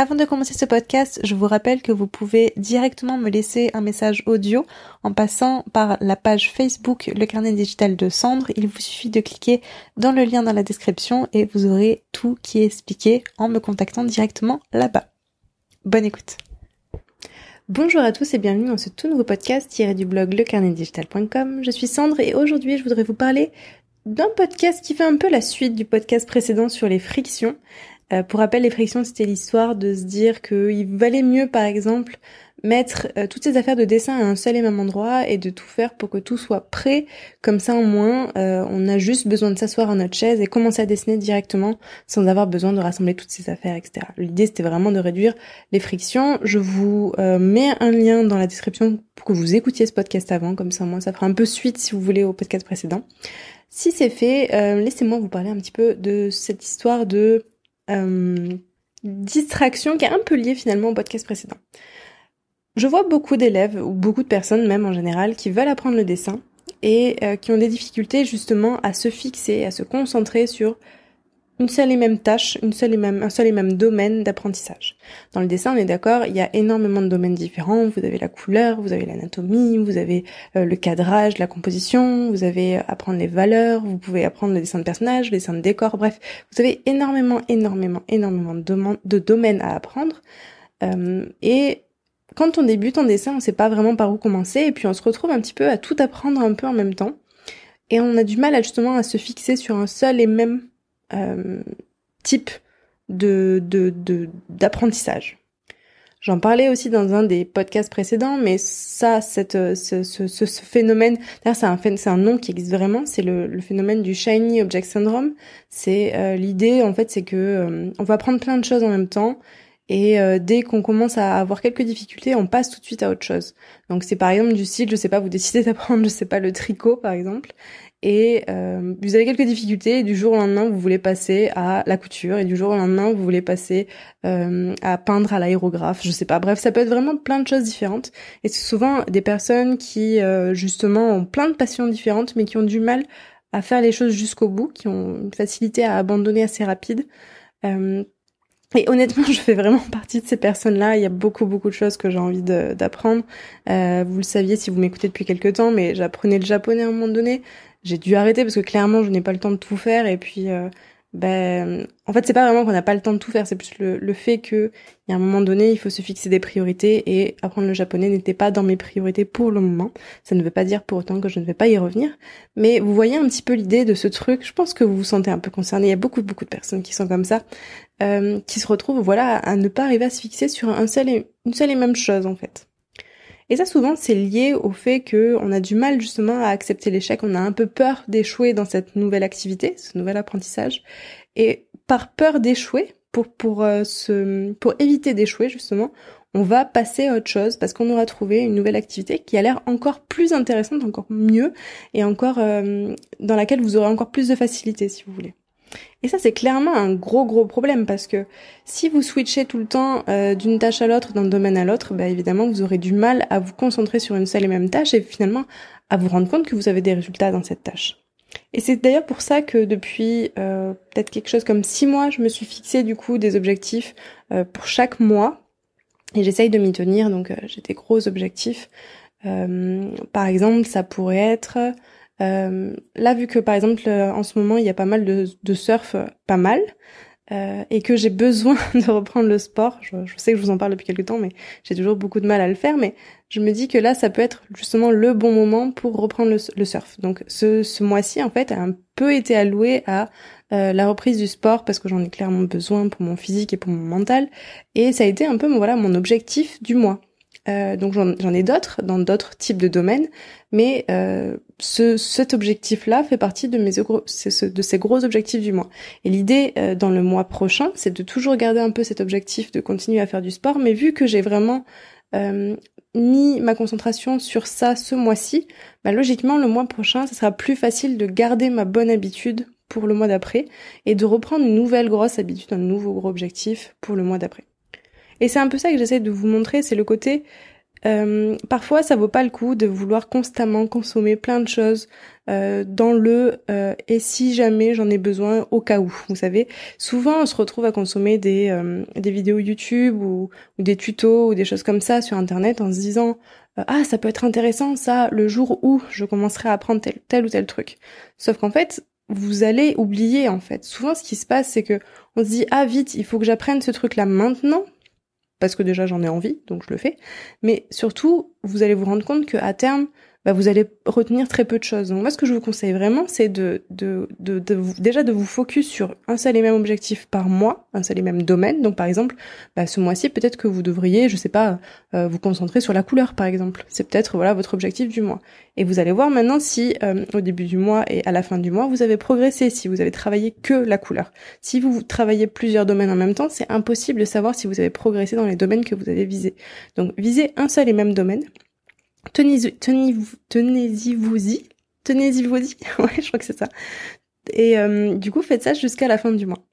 Avant de commencer ce podcast, je vous rappelle que vous pouvez directement me laisser un message audio en passant par la page Facebook Le Carnet Digital de Cendre. Il vous suffit de cliquer dans le lien dans la description et vous aurez tout qui est expliqué en me contactant directement là-bas. Bonne écoute. Bonjour à tous et bienvenue dans ce tout nouveau podcast tiré du blog lecarnetdigital.com. Je suis Cendre et aujourd'hui je voudrais vous parler d'un podcast qui fait un peu la suite du podcast précédent sur les frictions. Euh, pour rappel, les frictions, c'était l'histoire de se dire qu'il valait mieux, par exemple, mettre euh, toutes ces affaires de dessin à un seul et même endroit et de tout faire pour que tout soit prêt. Comme ça, au moins, euh, on a juste besoin de s'asseoir à notre chaise et commencer à dessiner directement sans avoir besoin de rassembler toutes ces affaires, etc. L'idée, c'était vraiment de réduire les frictions. Je vous mets un lien dans la description pour que vous écoutiez ce podcast avant, comme ça, au moins, ça fera un peu suite si vous voulez au podcast précédent. Si c'est fait, laissez-moi vous parler un petit peu de cette histoire de euh, distraction qui est un peu liée finalement au podcast précédent. Je vois beaucoup d'élèves, ou beaucoup de personnes même en général, qui veulent apprendre le dessin et euh, qui ont des difficultés justement à se fixer, à se concentrer sur une seule et même tâche, une seule et même, un seul et même domaine d'apprentissage. Dans le dessin, on est d'accord, il y a énormément de domaines différents. Vous avez la couleur, vous avez l'anatomie, vous avez euh, le cadrage, la composition, vous avez euh, apprendre les valeurs, vous pouvez apprendre le dessin de personnages, le dessin de décor, bref, vous avez énormément, énormément, énormément de, domaines à apprendre. Euh, et quand on débute en dessin, on sait pas vraiment par où commencer, et puis on se retrouve un petit peu à tout apprendre un peu en même temps. Et on a du mal à, justement à se fixer sur un seul et même euh, type de d'apprentissage. J'en parlais aussi dans un des podcasts précédents, mais ça, cette, ce, ce, ce phénomène, c'est un, c'est un nom qui existe vraiment, c'est le, le, phénomène du shiny object syndrome. C'est euh, l'idée, en fait, c'est que euh, on va apprendre plein de choses en même temps, et dès qu'on commence à avoir quelques difficultés, on passe tout de suite à autre chose. Donc c'est par exemple du style, je sais pas, vous décidez d'apprendre, je sais pas, le tricot par exemple, et euh, vous avez quelques difficultés et du jour au lendemain vous voulez passer à la couture et du jour au lendemain vous voulez passer euh, à peindre à l'aérographe, je sais pas. Bref, ça peut être vraiment plein de choses différentes et c'est souvent des personnes qui euh, justement ont plein de passions différentes mais qui ont du mal à faire les choses jusqu'au bout, qui ont une facilité à abandonner assez rapide. Euh, et honnêtement, je fais vraiment partie de ces personnes-là. Il y a beaucoup, beaucoup de choses que j'ai envie d'apprendre. Euh, vous le saviez si vous m'écoutez depuis quelques temps, mais j'apprenais le japonais à un moment donné j'ai dû arrêter parce que clairement je n'ai pas le temps de tout faire et puis euh, ben en fait c'est pas vraiment qu'on n'a pas le temps de tout faire c'est plus le, le fait que il y a un moment donné il faut se fixer des priorités et apprendre le japonais n'était pas dans mes priorités pour le moment. Ça ne veut pas dire pour autant que je ne vais pas y revenir. Mais vous voyez un petit peu l'idée de ce truc. Je pense que vous vous sentez un peu concerné. Il y a beaucoup beaucoup de personnes qui sont comme ça euh, qui se retrouvent voilà à ne pas arriver à se fixer sur un seul et, une seule et même chose en fait et ça, souvent, c'est lié au fait qu'on a du mal justement à accepter l'échec. On a un peu peur d'échouer dans cette nouvelle activité, ce nouvel apprentissage. Et par peur d'échouer, pour pour euh, pour éviter d'échouer justement, on va passer à autre chose parce qu'on aura trouvé une nouvelle activité qui a l'air encore plus intéressante, encore mieux et encore euh, dans laquelle vous aurez encore plus de facilité si vous voulez. Et ça, c'est clairement un gros gros problème parce que si vous switchez tout le temps euh, d'une tâche à l'autre, d'un domaine à l'autre, bah évidemment, vous aurez du mal à vous concentrer sur une seule et même tâche et finalement à vous rendre compte que vous avez des résultats dans cette tâche. Et c'est d'ailleurs pour ça que depuis euh, peut-être quelque chose comme six mois, je me suis fixé du coup des objectifs euh, pour chaque mois et j'essaye de m'y tenir. Donc j'ai des gros objectifs. par exemple, ça pourrait être euh, là, vu que par exemple en ce moment il y a pas mal de, surf, pas mal, euh, et que j'ai besoin de reprendre le sport, je, sais que je vous en parle depuis quelques temps, mais j'ai toujours beaucoup de mal à le faire, mais je me dis que là, ça peut être justement le bon moment pour reprendre le, surf. Donc ce, mois-ci, en fait, a un peu été alloué à euh, la reprise du sport parce que j'en ai clairement besoin pour mon physique et pour mon mental, et ça a été un peu voilà mon objectif du mois. Euh, donc j'en ai d'autres dans d'autres types de domaines, mais euh, ce, cet objectif-là fait partie de mes de ces gros objectifs du mois. Et l'idée euh, dans le mois prochain, c'est de toujours garder un peu cet objectif de continuer à faire du sport, mais vu que j'ai vraiment mis ma concentration sur ça ce mois-ci, bah logiquement le mois prochain, ce sera plus facile de garder ma bonne habitude pour le mois d'après et de reprendre une nouvelle grosse habitude, un nouveau gros objectif pour le mois d'après. Et c'est un peu ça que j'essaie de vous montrer, c'est le côté euh, parfois, ça vaut pas le coup de vouloir constamment consommer plein de choses euh, dans le euh, et si jamais j'en ai besoin au cas où. Vous savez, souvent on se retrouve à consommer des des vidéos YouTube ou, ou, des tutos ou des choses comme ça sur Internet en se disant ah ça peut être intéressant ça le jour où je commencerai à apprendre tel, tel ou tel truc. Sauf qu'en fait vous allez oublier en fait. Souvent ce qui se passe c'est que on se dit ah vite il faut que j'apprenne ce truc là maintenant parce que déjà j'en ai envie, donc je le fais. Mais surtout, vous allez vous rendre compte qu'à terme, bah, vous allez retenir très peu de choses. Donc moi, ce que je vous conseille vraiment, c'est de, déjà de vous focus sur un seul et même objectif par mois, un seul et même domaine. Donc par exemple, bah, ce mois-ci, peut-être que vous devriez, je sais pas, euh, vous concentrer sur la couleur, par exemple. C'est peut-être voilà votre objectif du mois. Et vous allez voir maintenant si euh, au début du mois et à la fin du mois, vous avez progressé, si vous avez travaillé que la couleur. Si vous travaillez plusieurs domaines en même temps, c'est impossible de savoir si vous avez progressé dans les domaines que vous avez visés. Donc visez un seul et même domaine tenez-y, tenez-y vous-y, je crois que c'est ça. Et euh, du coup, faites ça jusqu'à la fin du mois.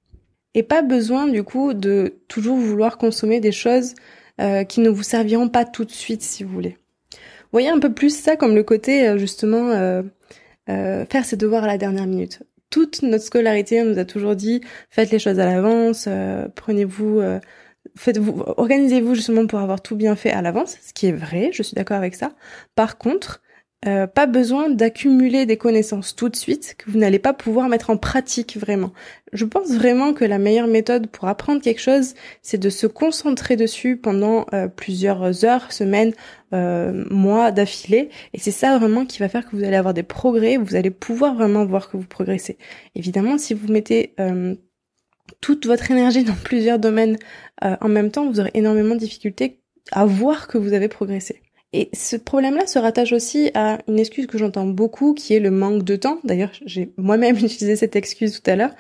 Et pas besoin du coup de toujours vouloir consommer des choses euh, qui ne vous serviront pas tout de suite si vous voulez. Voyez un peu plus ça comme le côté euh, justement faire ses devoirs à la dernière minute. Toute notre scolarité nous a toujours dit faites les choses à l'avance, prenez-vous faites-vous, organisez-vous justement pour avoir tout bien fait à l'avance, ce qui est vrai, je suis d'accord avec ça. Par contre, euh, pas besoin d'accumuler des connaissances tout de suite que vous n'allez pas pouvoir mettre en pratique vraiment. Je pense vraiment que la meilleure méthode pour apprendre quelque chose, c'est de se concentrer dessus pendant euh, plusieurs heures, semaines, euh, mois d'affilée. Et c'est ça vraiment qui va faire que vous allez avoir des progrès, vous allez pouvoir vraiment voir que vous progressez. Évidemment, si vous mettez toute votre énergie dans plusieurs domaines euh, en même temps, vous aurez énormément de difficultés à voir que vous avez progressé. Et ce problème-là se rattache aussi à une excuse que j'entends beaucoup, qui est le manque de temps. D'ailleurs, j'ai moi-même utilisé cette excuse tout à l'heure.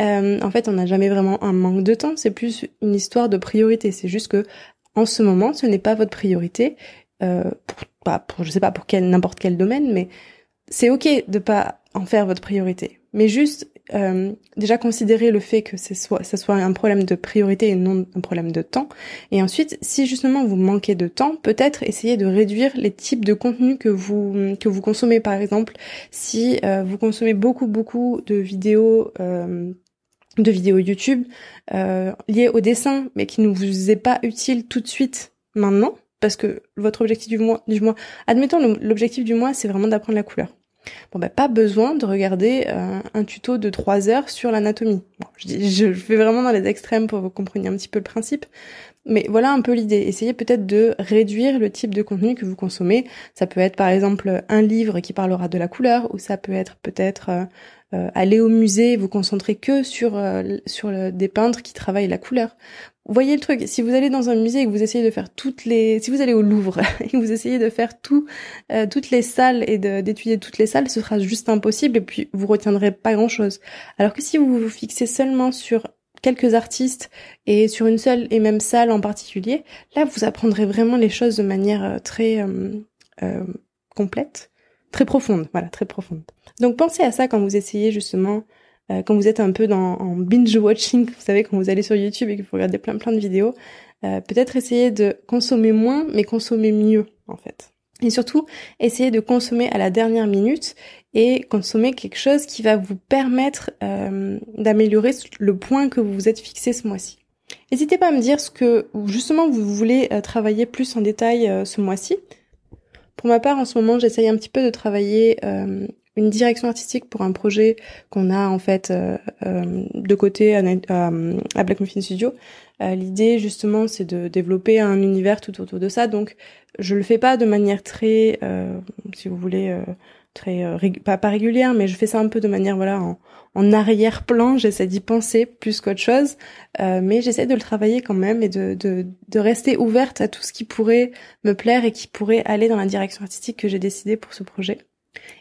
Euh, en fait, on n'a jamais vraiment un manque de temps. C'est plus une histoire de priorité. C'est juste que en ce moment, ce n'est pas votre priorité. Euh, pour, pour, je sais pas pour quel n'importe quel domaine, mais c'est ok de pas en faire votre priorité. Mais juste euh, déjà considérer le fait que ce soit, ça soit un problème de priorité et non un problème de temps. Et ensuite, si justement vous manquez de temps, peut-être essayer de réduire les types de contenus que vous que vous consommez. Par exemple, si euh, vous consommez beaucoup beaucoup de vidéos euh, de vidéos YouTube euh, liées au dessin, mais qui ne vous est pas utile tout de suite maintenant, parce que votre objectif du mois, du mois, admettons l'objectif du mois, c'est vraiment d'apprendre la couleur. Bon ben pas besoin de regarder euh, un tuto de 3 heures sur l'anatomie. je, je fais vraiment dans les extrêmes pour que vous compreniez un petit peu le principe. Mais voilà un peu l'idée. Essayez peut-être de réduire le type de contenu que vous consommez. Ça peut être par exemple un livre qui parlera de la couleur, ou ça peut être peut-être euh, euh, aller au musée vous concentrer que sur sur des peintres qui travaillent la couleur voyez le truc, si vous allez dans un musée et que vous essayez de faire toutes les, si vous allez au Louvre et que vous essayez de faire tout, euh, toutes les salles et d'étudier toutes les salles, ce sera juste impossible et puis vous retiendrez pas grand chose. Alors que si vous vous fixez seulement sur quelques artistes et sur une seule et même salle en particulier, là vous apprendrez vraiment les choses de manière euh, très euh, complète, très profonde, voilà, très profonde. Donc pensez à ça quand vous essayez justement euh, quand vous êtes un peu dans en binge watching, vous savez quand vous allez sur YouTube et que vous regardez plein plein de vidéos, euh, peut-être essayer de consommer moins mais consommer mieux en fait. Et surtout, essayez de consommer à la dernière minute et consommer quelque chose qui va vous permettre euh, d'améliorer le point que vous vous êtes fixé ce mois-ci. N'hésitez pas à me dire ce que justement vous voulez travailler plus en détail ce mois-ci. Pour ma part, en ce moment, j'essaye un petit peu de travailler une direction artistique pour un projet qu'on a en fait euh, euh, de côté à, à, Black Muffin Studio. Euh, l'idée justement c'est de développer un univers tout autour de ça. Donc je le fais pas de manière très, si vous voulez, très pas, pas régulière, mais je fais ça un peu de manière voilà en, en arrière-plan. J'essaie d'y penser plus qu'autre chose, mais j'essaie de le travailler quand même et de, de de rester ouverte à tout ce qui pourrait me plaire et qui pourrait aller dans la direction artistique que j'ai décidé pour ce projet.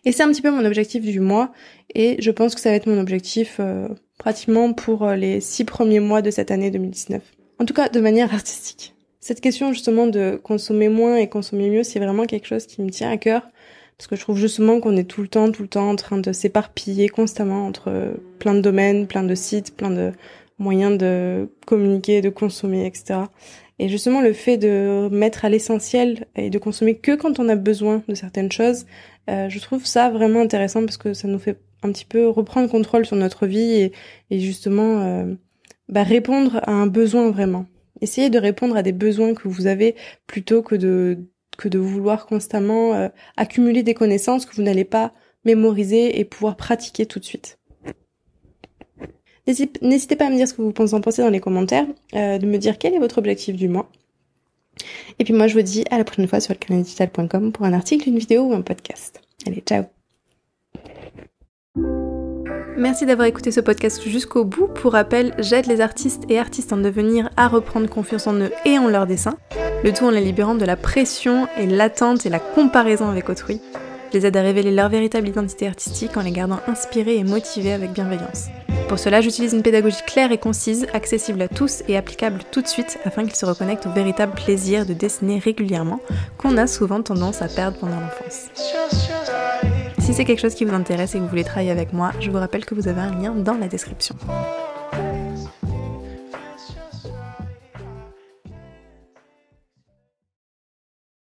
Et c'est un petit peu mon objectif du mois, et je pense que ça va être mon objectif euh, pratiquement pour euh, les six premiers mois de cette année 2019. En tout cas, de manière artistique. cette question justement de consommer moins et consommer mieux, c'est vraiment quelque chose qui me tient à cœur. Parce que je trouve justement qu'on est tout le temps, tout le temps en train de s'éparpiller constamment entre plein de domaines, plein de sites, plein de moyens de communiquer, de consommer, etc. Et justement, le fait de mettre à l'essentiel et de consommer que quand on a besoin de certaines choses, euh, je trouve ça vraiment intéressant parce que ça nous fait un petit peu reprendre contrôle sur notre vie et, justement euh, bah, répondre à un besoin vraiment. Essayez de répondre à des besoins que vous avez plutôt que de que de vouloir constamment euh, accumuler des connaissances que vous n'allez pas mémoriser et pouvoir pratiquer tout de suite. N'hésitez pas à me dire ce que vous en pensez dans les commentaires, euh, de me dire quel est votre objectif du mois. Et puis moi je vous dis à la prochaine fois sur le pour un article, une vidéo ou un podcast. Allez, ciao Merci d'avoir écouté ce podcast jusqu'au bout. Pour rappel, j'aide les artistes et artistes en devenir à reprendre confiance en eux et en leur dessin, le tout en les libérant de la pression et l'attente et la comparaison avec autrui. Je les aide à révéler leur véritable identité artistique en les gardant inspirés et motivés avec bienveillance. Pour cela, j'utilise une pédagogie claire et concise, accessible à tous et applicable tout de suite afin qu'ils se reconnectent au véritable plaisir de dessiner régulièrement qu'on a souvent tendance à perdre pendant l'enfance. Si c'est quelque chose qui vous intéresse et que vous voulez travailler avec moi, je vous rappelle que vous avez un lien dans la description.